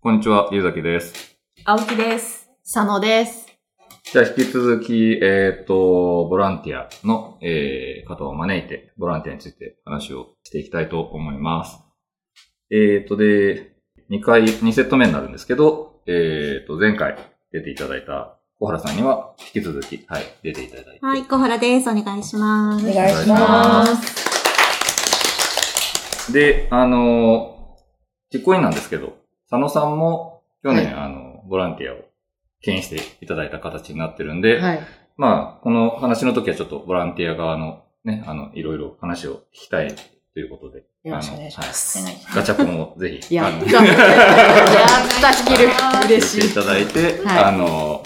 こんにちは、ゆうざきです。青木です。佐野です。じゃあ引き続き、えっ、と、ボランティアの、えー、方を招いて、ボランティアについて話をしていきたいと思います。えっ、と、で、2回、2セット目になるんですけど、えっ、と、前回出ていただいた小原さんには、引き続き、はい、出ていただいて。はい、小原です。お願いします。お願いします。で、あの、実行委員なんですけど、佐野さんも去年、はあの、ボランティアを牽引していただいた形になってるんで、はい。まあ、この話の時はちょっとボランティア側のね、あの、いろいろ話を聞きたいということで、よろしくお願いします。はいガチャポンをぜひ、あのやった。やった、弾ける。嬉しい。していただいて、はいあの、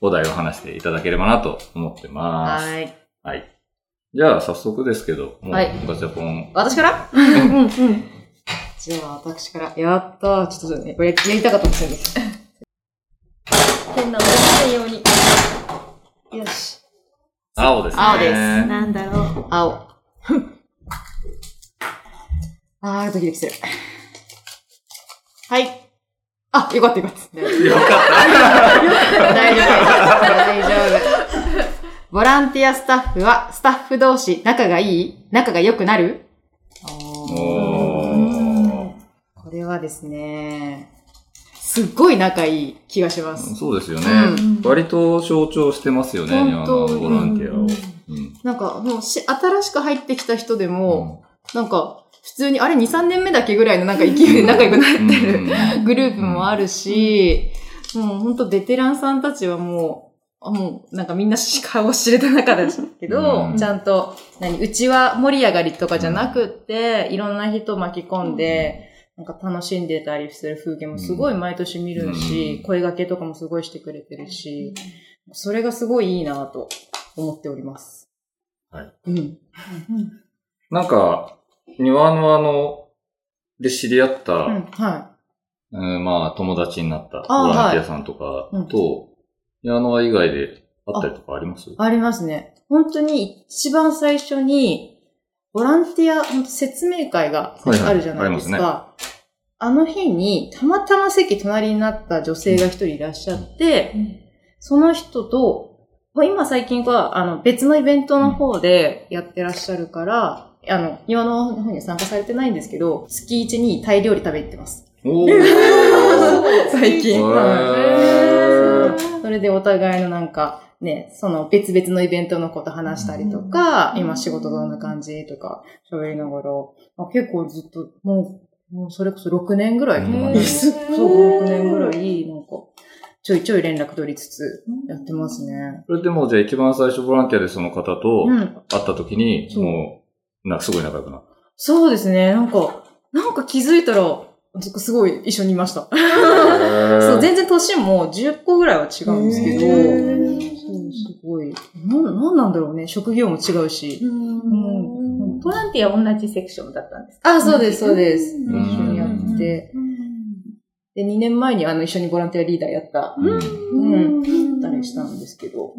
お題を話していただければなと思ってます。はい。はい。じゃあ、早速ですけど、もうはいガチャポン、私から？うんうんうん。じゃあ、私から。やったー。ちょっとね、これやりたかったんですよね。変なの出ないように。よし。青ですね。青ですなんだろう。青。あー、ドキドキする。はい。あ、よかったよかった。よかっ大丈夫。大丈夫。ボランティアスタッフは、スタッフ同士、仲がいい？仲が良くなる？た。おー。これはですね、すっごい仲いい気がします。そうですよね。うん。割と象徴してますよね、あのボランティアを。うんうんなんか、もうし、新しく入ってきた人でも、なんか、普通に、あれ2、3年目だけぐらいのなんか勢いで仲良くなってるうん グループもあるし、もう本当ベテランさんたちはもう、あもうなんかみんな顔を知れた中ですけど、うん。ちゃんと、何、うちは盛り上がりとかじゃなくって、いろんな人を巻き込んで、なんか楽しんでたりする風景もすごい毎年見るし、うん声掛けとかもすごいしてくれてるし、それがすごいいいなと思っております。はい。うん。なんか、庭のあの、で知り合った、うん、はうんまあ友達になったあボランティアさんとかうんと、庭の輪以外であったりとかあります？い。ありますね。本当に一番最初に、ボランティア本当説明会がはいはいあるじゃないですか。ありまあの日に、たまたま席隣になった女性が一人いらっしゃって、その人と、まあ今最近は、あの、別のイベントの方でやってらっしゃるから、あの、庭の方には参加されてないんですけど、月一にタイ料理食べ行ってます。最近。それでお互いのなんか、ね、その別々のイベントのこと話したりとか、今仕事どんな感じとか喋りながら、あ結構ずっと、もう、もうそれこそ6年ぐらいとかね、へーそう、6年ぐらい、なんか、ちょいちょい連絡取りつつやってますね。それでもじゃあ一番最初ボランティアでその方とうん。会った時に、そうもう、な、すごい仲良くなった。そうですね、なんか、なんか気づいたら、すごい一緒にいました。そう、全然年も10個ぐらいは違うんですけど、そう、すごい。なん、なんなんだろうね。職業も違うし。んボランティア同じセクションだったんですか？あ、そうです、そうです。一うん緒にやって。で、2年前にあの、一緒にボランティアリーダーやった、うんうん、たりしたんですけど。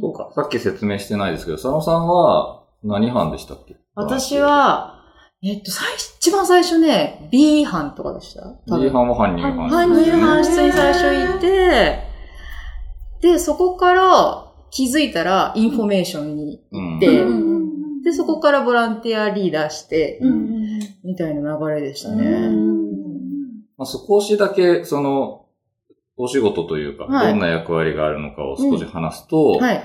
そうか。さっき説明してないですけど、佐野さんは何班でしたっけ？私、は、えっと、最初、一番最初ね、B 班とかでした？多 B 分班は搬入班。搬入班室に最初いて、で、そこから気づいたらインフォメーションに行って、うんで、そこからボランティアリーダーして、みたいな流れでしたね。まあ、少しだけ、その、お仕事というか、はいどんな役割があるのかを少し話すと、はい。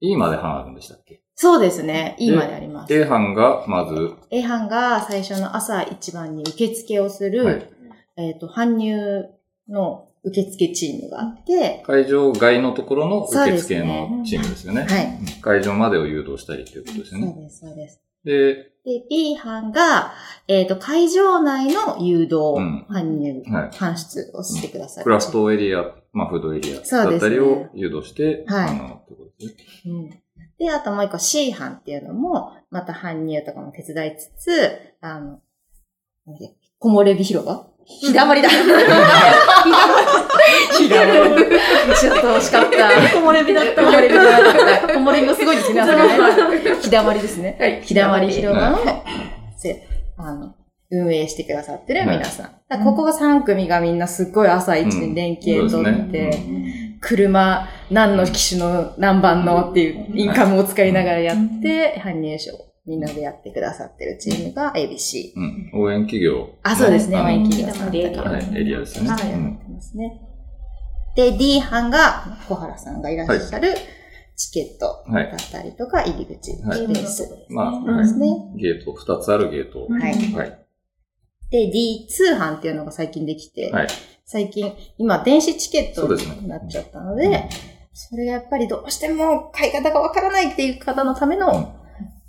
E まで班あるんでしたっけ？そうですね。いいまであります。A 班が、まず、A 班が最初の朝一番に受付をする、はいえっ、と、搬入の受付チームがあって、会場外のところの受付のチームですよね。はい。うん会場までを誘導したりということですよね。そうです、そうです。で、で、B 班が、えっ、と、会場内の誘導、うん搬入、はい搬出をしてください。クラフトエリア、まあ、フードエリアだったりを誘導して、はいあの、ってことですね。うん。で、あともう一個 C 班っていうのも、また搬入とかも手伝いつつ、あの、なんだっけ木漏れ日広場日だまりだ。日だまり。ちょっと惜しかった。木漏れ日だった。木漏れ日じゃなかった。木漏れ日もすごいですね、だまりですね。はい日だまり広場の、せあの、運営してくださってる皆さん。ここが3組がみんなすっごい朝一に連携取うんって、車何の機種の何番のっていうインカムを使いながらやって、搬入賞みんなでやってくださってるチームが ABC。うん。応援企業。あ、そうですね。あのワイン企業さんとか。はい、エリアですね。はい、やうんってますね。で、D 班が小原さんがいらっしゃるチケットだったりとか、入り口はいです。まあ、そうはいですね。ゲート、二つあるゲート。はい。はい。で、D 通販っていうのが最近できて、はい。最近、今、電子チケットになっちゃったので、それがやっぱりどうしても買い方がわからないっていう方のための、うん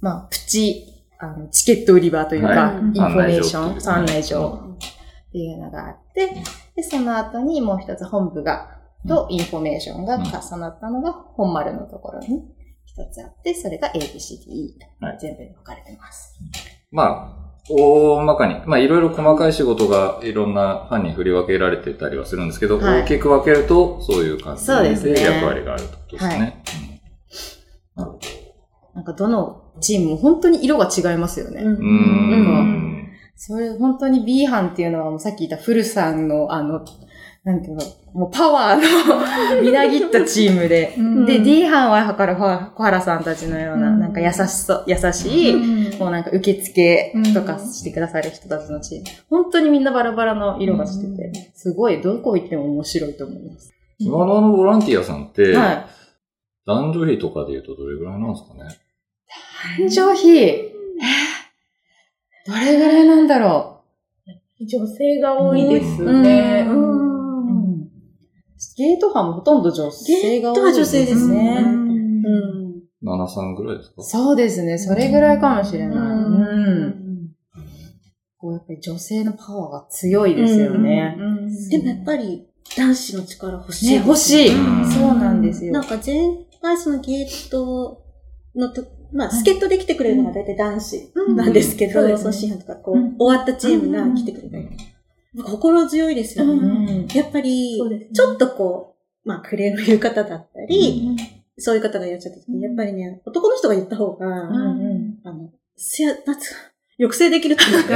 まあ、プチ、あの、チケット売り場というか、はい。インフォメーション、案内所案内っていう所っていうのがあって、で、その後にもう一つ本部が、とインフォメーションが重なったのが本丸のところに一つあって、それが ABCDE はい。全部に分かれてます。まあ、大まかに、まあいろいろ細かい仕事がいろんな班に振り分けられてたりはするんですけど、はい。大きく分けるとそういう感じですね。で役割があるってことですね。うん。なるほど。なんかどのチームも本当に色が違いますよね。うーん。それ本当に B 班っていうのはもうさっき言ったフルさんのあの、なんていうの、もうパワーの みなぎったチームで、うんで、D 班ははから小原さんたちのような、うんなんか優しそう、優しい、もうなんか受付とかしてくださる人たちのチーム。本当にみんなバラバラの色がしてて、すごいどこ行っても面白いと思います。今のあのボランティアさんって、はい。男女比とかで言うとどれぐらいなんですかね？誕生日、えーどれぐらいなんだろ女性が多いですうね。ゲート班もほとんど女性が多いゲートは女性ですね。ううんん。?7、3ぐらいですか？そうですね。それぐらいかもしれない。ううん。こうやっぱり女性のパワーが強いですよね。でもやっぱり男子の力欲しい、ね、欲しい。うんそうなんですよ。なんか前回そのゲートのと、まあ、助っ人で来てくれるのが大体男子なんですけど、うん。そのシーンとかこう、うん。終わったチームが来てくれたり。心強いですよね。うん。やっぱりちょっとこう、まあ、クレーム言う方だったり、そういう方がいらっしゃった時に、やっぱりね、男の人が言った方が、うん。うん。あの、せ、なんつうか、抑制できるというか、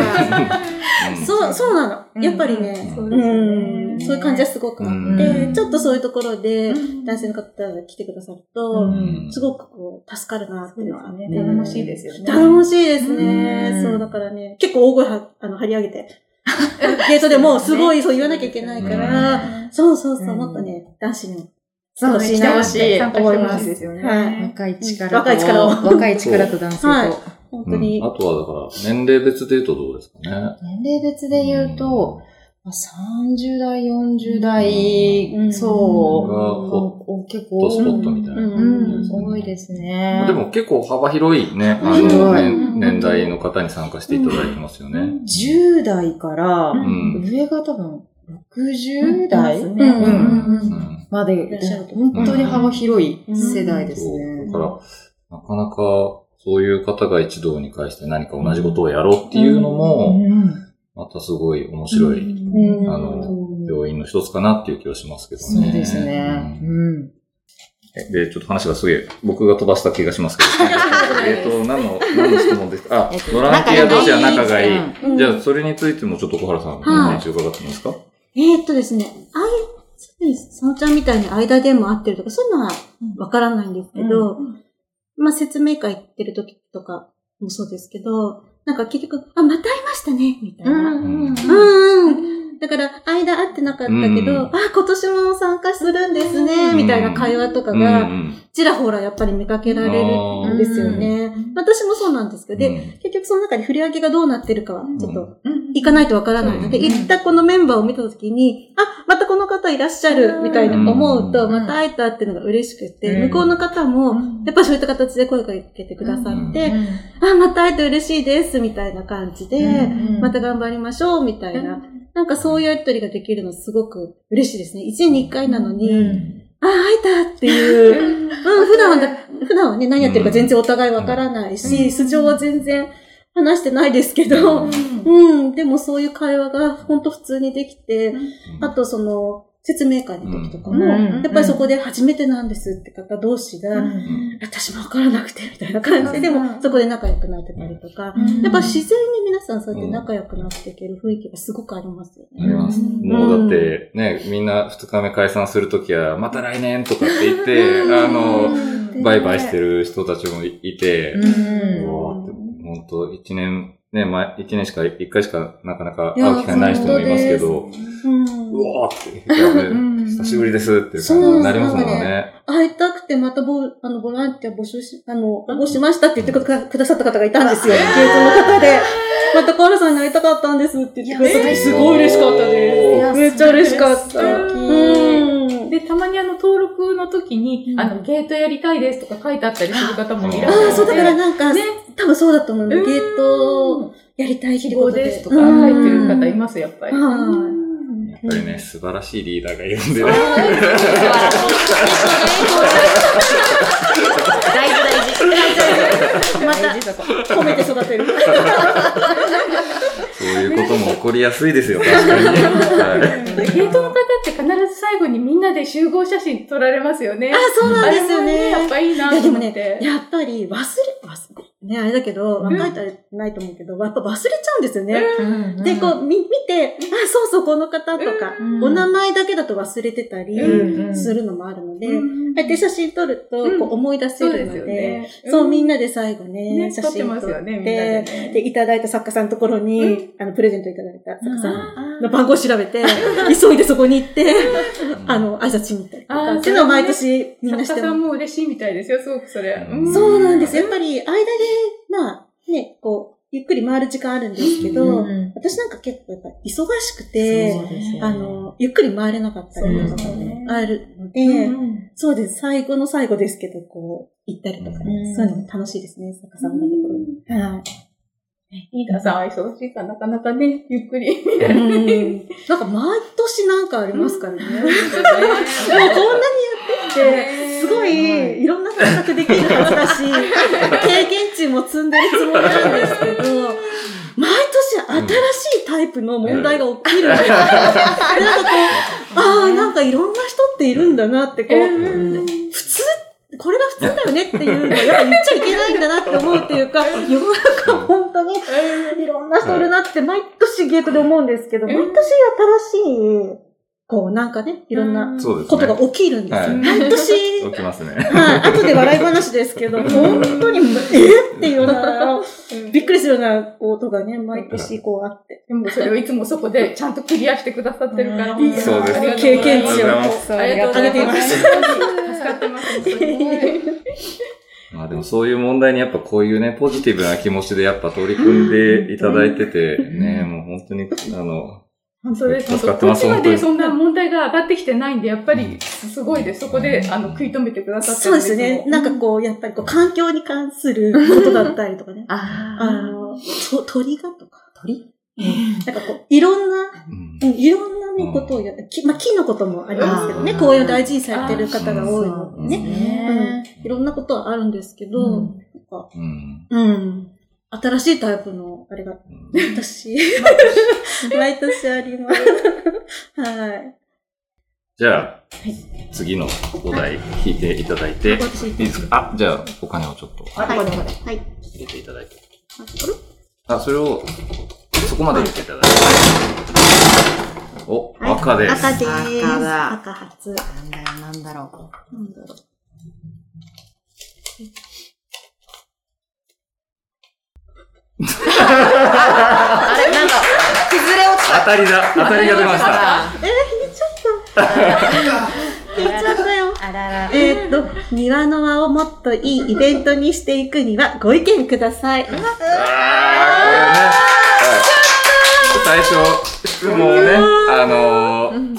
うんそう、そうなの。やっぱりね、うんうそういう感じはすごくあうって、んちょっとそういうところで、うん男性の方が来てくださるうと、んすごくこう、助かるなっていうのは。ね頼もしいですよね。頼もしいですね。うんそう、だからね、結構大声は、あの、張り上げて、ゲートでもうすごいそう言わなきゃいけないから、そうそうそう、うんもっとね、男子にも。そう、してほしい。参加してほしいですよね。はい若い力と、若い力を若い力と男性と。はい本当にうん。あとはだから、年齢別で言うとどうですかね。年齢別で言うと、まあ30代、40代、うんそう、がホお結構スポットみたいなうんうん、感じですね。多いですね。でも結構幅広いね、あ広の、い年年代の方に参加していただいてますよね。10代から、うん。上が多分60代、うんうんうんうんまでいらっしゃると本当に幅広い世代ですそう。ね。だから、なかなかそういう方が一堂に会して何か同じことをやろうっていうのも、うんまたすごい面白い、うんあの、要因の一つかなっていう気がしますけどね。そうですね。うんうん。で、ちょっと話がすげえ、僕が飛ばした気がしますけど。えっと、何の、何の質問ですか？あえっ、とボランティア同士は仲がいい。うんじゃあ、それについてもちょっと小原さんの話を伺ってもいいですか、えーっとですね、あい、さのちゃんみたいに間でも合ってるとか、そういうのはわからないんですけど、まあ説明会行ってる時とかもそうですけど、なんか結局、あ、また会いましたね、みたいな。うんうんうん。だから、間会ってなかったけど、うん。あ、今年も参加するんですね、うん。みたいな会話とかうんが、うん。ちらほらやっぱり見かけられるんですよね。私もそうなんですけど、で、結局その中に振り分けがどうなってるかは、ちょっと、行かないとわからないので、うん行ったこのメンバーを見たときに、あ、またこの方いらっしゃる、みたいな思うと、うん。また会えたっていうのが嬉しくて、うん。向こうの方も、やっぱそういった形で声かけてくださって、あ、また会えて嬉しいです、みたいな感じで、うん。また頑張りましょう、みたいな。なんかそういうやりとりができるのすごく嬉しいですね。一年に一回なのに、あ、会えたっていう。うん、普段はだ、普段はね、何やってるか全然お互いわからないし、素性は全然話してないですけど、うん、でもそういう会話が本当普通にできて、あとその、説明会の時とかも、うんやっぱりそこで初めてなんですって方同士が、うん私もわからなくて、みたいな感じで、でもそこで仲良くなってたりとか、うん。やっぱ自然に皆さんそうやって仲良くなっていける雰囲気がすごくありますよね。あります。うん。もうだって、ね、みんな二日目解散するときは、また来年とかって言って、あの、バイバイしてる人たちもいて、うん本当一年、ね、前、一年しか、一回しかなかなか会う機会ない人もいますけど、うんうわーって、久しぶりですっていうそう感じになりますもんね。会いたくてまたボあのボランティア募集し、あの、応募しましたって言ってくだくださった方がいたんですよ。ゲートの方で。またコーラさんに会いたかったんですって言ってくださって、すごい嬉しかったです。めっちゃ嬉しかった。うん。で、たまにあの、登録の時に、うん。あの、ゲートやりたいですとか書いてあったりする方もいらっしゃあるああ、そうだからなんか、ね。多分そうだと思うゲートやりたい希希望望ですとかうん書いてる方います、やっぱり。やっぱりね、素晴らしいリーダーがいる。んでね。大事大事。また、褒めて育てる。そういうことも起こりやすいですよ、確かに。ゲートの方って必ず最後にみんなで集合写真撮られますよね。あ、そうなんですよあれもね。やっぱいいないや、とでもね思って、。やっぱり忘れ、ね、あれだけど、若い人はないと思うけど、やっぱ忘れちゃうんですよね。で、こう、み、見て、あ、そうそう、この方とか、うん。お名前だけだと忘れてたりうん。するのもあるので、うん。あえて写真撮ると、うん。こう思い出せるので。そう、みんななで最後ね、ね写真撮って、でいただいた作家さんのところに、うん。あの、プレゼントいただいた作家さんあの番号を調べて、急いでそこに行って、あの、挨拶しに行ったりとか、っていうのを毎年みんなしてます。作家さんも嬉しいみたいですよ、すごくそれ。うんそうなんです。やっぱり、間で、まあ、ね、こう、ゆっくり回る時間あるんですけど、うん私なんか結構やっぱ忙しくて、ね。あの、ゆっくり回れなかったりとかそうですねね、あるので、うんそうです。最後の最後ですけど、こう、行ったりとかね、うん。そういうのも楽しいですね、作家さんのところ。に。はい。リーダーさんは忙しいからなかなかね、ゆっくり。うん。なんか毎年なんかありますからね。もうこんなにやってきて、すごい、いろんな選択できるはずだし、積んでるつもりなんですけど、毎年新しいタイプの問題が起きるんですよ。でなんかこう、ああ、なんかいろんな人っているんだなって、こう、うん。普通、これが普通だよねっていうのをやっぱ言っちゃいけないんだなって思うっていうか、世の中本当にいろんな人いるなって毎年ゲートで思うんですけど、うん。毎年新しい、こうなんかね、いろんな。ことが起きるんですよ。はい。毎年、起きますね。はい、後で笑い話ですけど、本当に、えっていうような、びっくりするようなことがね、毎年こうあって。でもそれをいつもそこでちゃんとクリアしてくださってるから、うん。そうですありがとうございます。経験値をありがとうございます。ありがとうございあげています。助かってます。まあでもそういう問題にやっぱこういうね、ポジティブな気持ちでやっぱ取り組んでいただいてて、ね、もう本当に、あの、本当です。助かってますこっちまでそんな問題が上がってきてないんで、やっぱりすごいです。そこで、あの、食い止めてくださってそうですね。なんかこう、やっぱりこう、環境に関することだったりとかね。ああの、と鳥がとか、鳥？なんかこう、いろんな、いろんなね、ことをやきまあ、木のこともありますけどね、こういう大事にされてる方が多いのでうんね。ね。うん。いろんなことはあるんですけど、うんなんか、うん。うん。新しいタイプの、あれが、うん私、毎年あります。はい。じゃあ、次のお題引いていただいて、いいですかあ、じゃあ、お金をちょっとはい。はい。入れていただいて。あ、それを、そこまで入れていただいて。お、赤です。赤です。赤だ赤初。なんだろう、なんだろなんだろう。あれ、なんか、崩れ落ち当たりだ、当たりが出ました。た。言っちゃったよ。あらら。えーっと、庭の輪をもっとい。い。イベントにしてい。くにはご意見ください。あー、これね。はい。最初、質問をね、あのー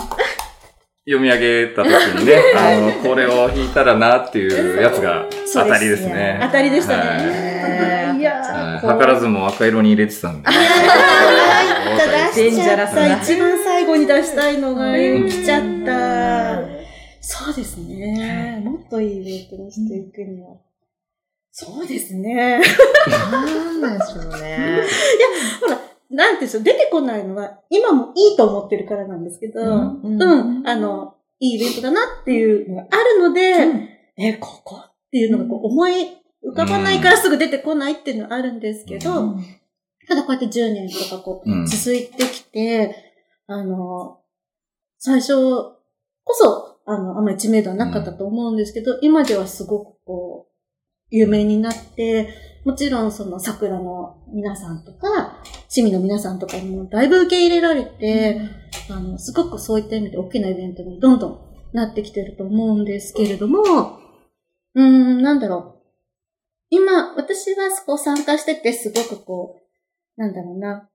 読み上げた時にね、あの、これを引いたらなっていうやつが当たりですね。当たりでしたはいね。いやはいー、図らずも赤色に入れてたんで。出しちゃった。デンジャラスな一番最後に出したいのが来ちゃった。そうですね。もっといいイベントにしていくには。そうですね。なんでしょうね。ほら、なんていうんですよ、出てこないのは、今もいいと思ってるからなんですけど、ううん。ん、あの、いいイベントだなっていうのがあるので、え、ここっていうのがこう思い浮かばないからすぐ出てこないっていうのはあるんですけど、ただこうやって10年とかこうんう、続いてきて、あの、最初こそ、あの、あんまり知名度はなかったと思うんですけど、今ではすごくこう、有名になって、もちろんその桜の皆さんとか、市民の皆さんとかにもだいぶ受け入れられて、あの、すごくそういった意味で大きなイベントにどんどんなってきてると思うんですけれども、うーん、なんだろう。今、私がこう参加しててすごくこう、なんだろうな。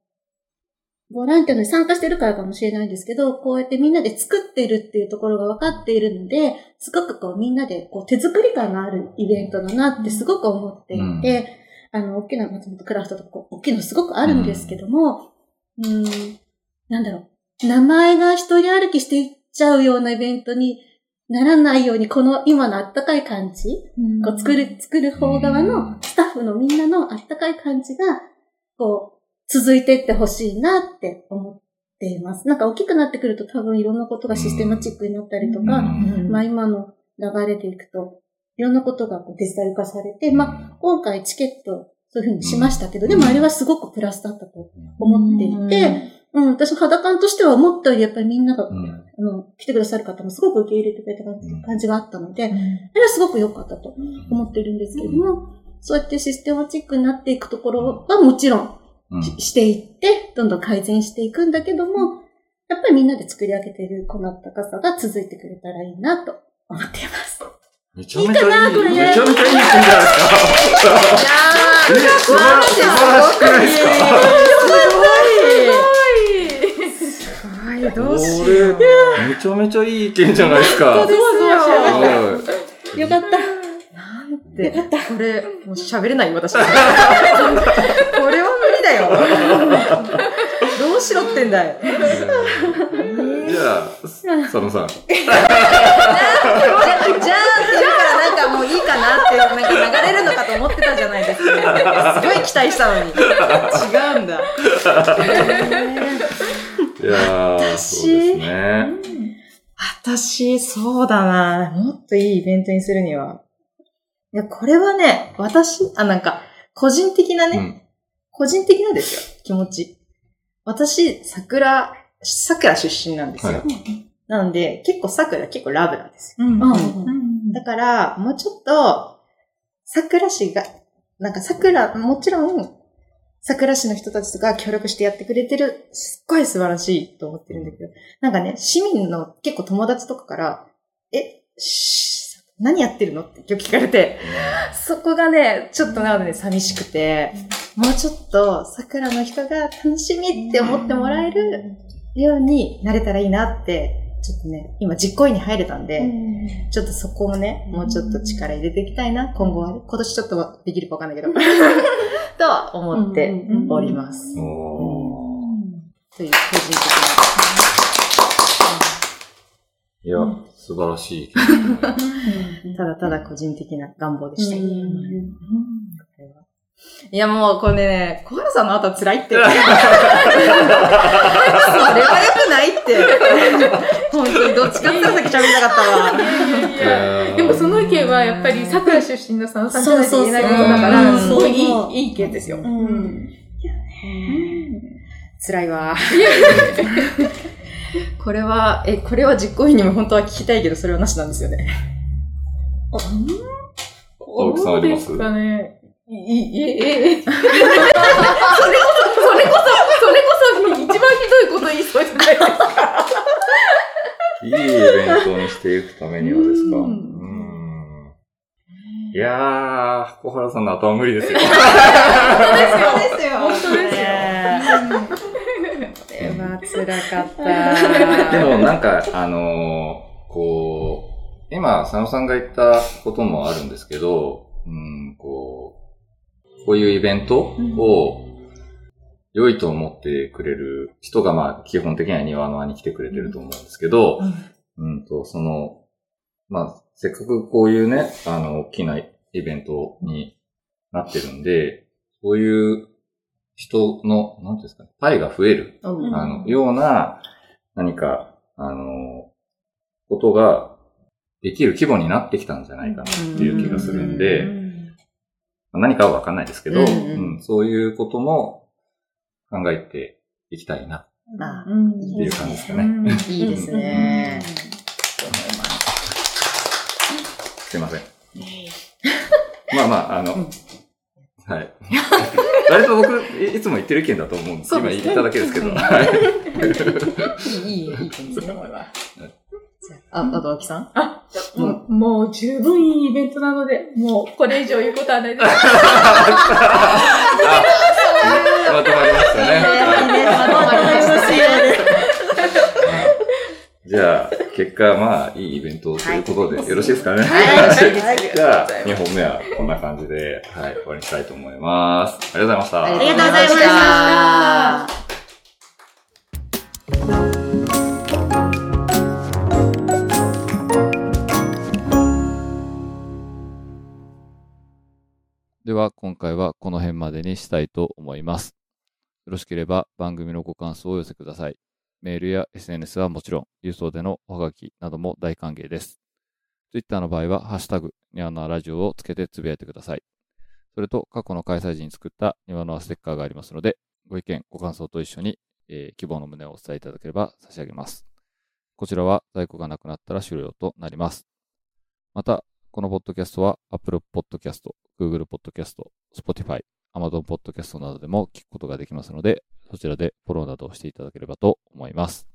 ボランティアに参加してるからかもしれないんですけど、こうやってみんなで作ってるっていうところが分かっているので、すごくこうみんなでこう手作り感のあるイベントだなってすごく思っていて、あの、大きな松本クラフトとか大きいのすごくあるんですけども、うーん、なんだろう。名前が一人歩きしていっちゃうようなイベントにならないように、この今のあったかい感じ、こう作る、作る方側のスタッフのみんなのあったかい感じが、こう、続いていってほしいなって思っています。なんか大きくなってくると多分いろんなことがシステマチックになったりとか、うんまあ今の流れでいくと、いろんなことがこうデジタル化されて、まあ今回チケットそういうふうにしましたけど、でもあれはすごくプラスだったと思っていて、うん、私肌感としては思ったよりやっぱりみんなが、うん。あの、来てくださる方もすごく受け入れてくれた感じがあったので、あれはすごく良かったと思ってるんですけれども、そうやってシステマチックになっていくところはもちろんうん。ししていって、どんどん改善していくんだけども、やっぱりみんなで作り上げているこの温かさが続いてくれたらいいなと思っています。めちゃめちゃいい。いいかなこれ。めちゃめちゃい。い。点じゃない。ですか。え、素晴ら素晴らしくない。ですかすごい。どうしこれよう。めちゃめちゃい。い。意見じゃない。ですか。そうですよはい。よかった。なんて、これ、もう喋れない。よ、私。これは無理だよ。どうしろってんだよ。じゃあ、佐野さん。じゃあ、じゃあって言うからなんかもういいかなって、なんか流れるのかと思ってたじゃないで すごい期待したのに。違うんだ。いやうですね。私、そうだな。もっといいイベントにするには。いや、これはね、私、あ、なんか、個人的なね、うん個人的なですよ、気持ち。私、桜、桜出身なんですよ。はいなので、結構桜結構ラブなんですよ。うんうんだから、もうちょっと、桜市が、なんか桜、もちろん、桜市の人たちとか協力してやってくれてる、すっごい素晴らしいと思ってるんだけど、なんかね、市民の結構友達とかから、え、し何やってるの？って今日聞かれて、そこがね、ちょっとなので寂しくて、もうちょっと桜の人が楽しみって思ってもらえるようになれたらいいなって、ちょっとね、今実行委員に入れたんで、ちょっとそこもね、もうちょっと力入れていきたいな、今後はね。今年ちょっとはできるかわかんないけど。とは思っております。おという個人的ーいや、素晴らしい ただただ個人的な願望でした。いやもうこれね、小原さんの後は辛いって。それは良くないって。本当にどっちかって言ったら先喋りたかったわ。でもその意見はやっぱり桜出身の佐野さんじゃないと言えないことだかそうら、すごいいい、いい意見ですよ。うん辛いわ。これは、え、これは実行委員にも本当は聞きたいけど、それはなしなんですよね。青木さんあります？どうですかね。い、い、え、え、え。それこそ、それこそ、それこそ、一番ひどいこと言いそうじゃないですか。いいイベントにしていくためにはですか。いやー、小原さんの後は無理ですよ。そうですよ。本当ですよこれは辛かった。でもなんか、あのーこう、今、佐野さんが言ったこともあるんですけど、うん、こう、こういうイベントを良いと思ってくれる人が、まあ、基本的には庭の輪に来てくれてると思うんですけど、うんと、その、まあ、せっかくこういうね、あの、大きなイベントになってるんで、そういう人の、なんていうんですかね、パイが増える、うん。あの、ような、何か、あの、ことができる規模になってきたんじゃないかなっていう気がするんで、何かはわかんないですけど、うんうんそういうことも考えていきたいなっあうんていう感じですかね。いいですね。すいません。まあまあ、あの、うんはい。割と僕、いいつも言ってる意見だと思うんです。今言っただけですけど。い。いい、いい、いい点ですね、これは。あ、あと、秋さん？もう、もう十分いいイベントなので、もうこれ以上言うことはないです。あまとまりましたね。じゃあ、結果、まあ、いいイベントということで、よろしいですかね。はい。じゃあ、2本目はこんな感じで、はい、終わりにしたいと思います。ありがとうございました。ありがとうございましたでは今回はこの辺までにしたいと思います。よろしければ番組のご感想をお寄せください。メールや SNS はもちろん、郵送でのおはがきなども大歓迎です。Twitter の場合は、ハッシュタグ、ニワノアラジオをつけてつぶやいてください。それと、過去の開催時に作ったニワノアステッカーがありますので、ご意見、ご感想と一緒に、えー希望の旨をお伝えいただければ差し上げます。こちらは在庫がなくなったら終了となります。また、このポッドキャストは Apple Podcast、Google Podcast、Spotify、Amazon Podcast などでも聞くことができますので、そちらでフォローなどをしていただければと思います。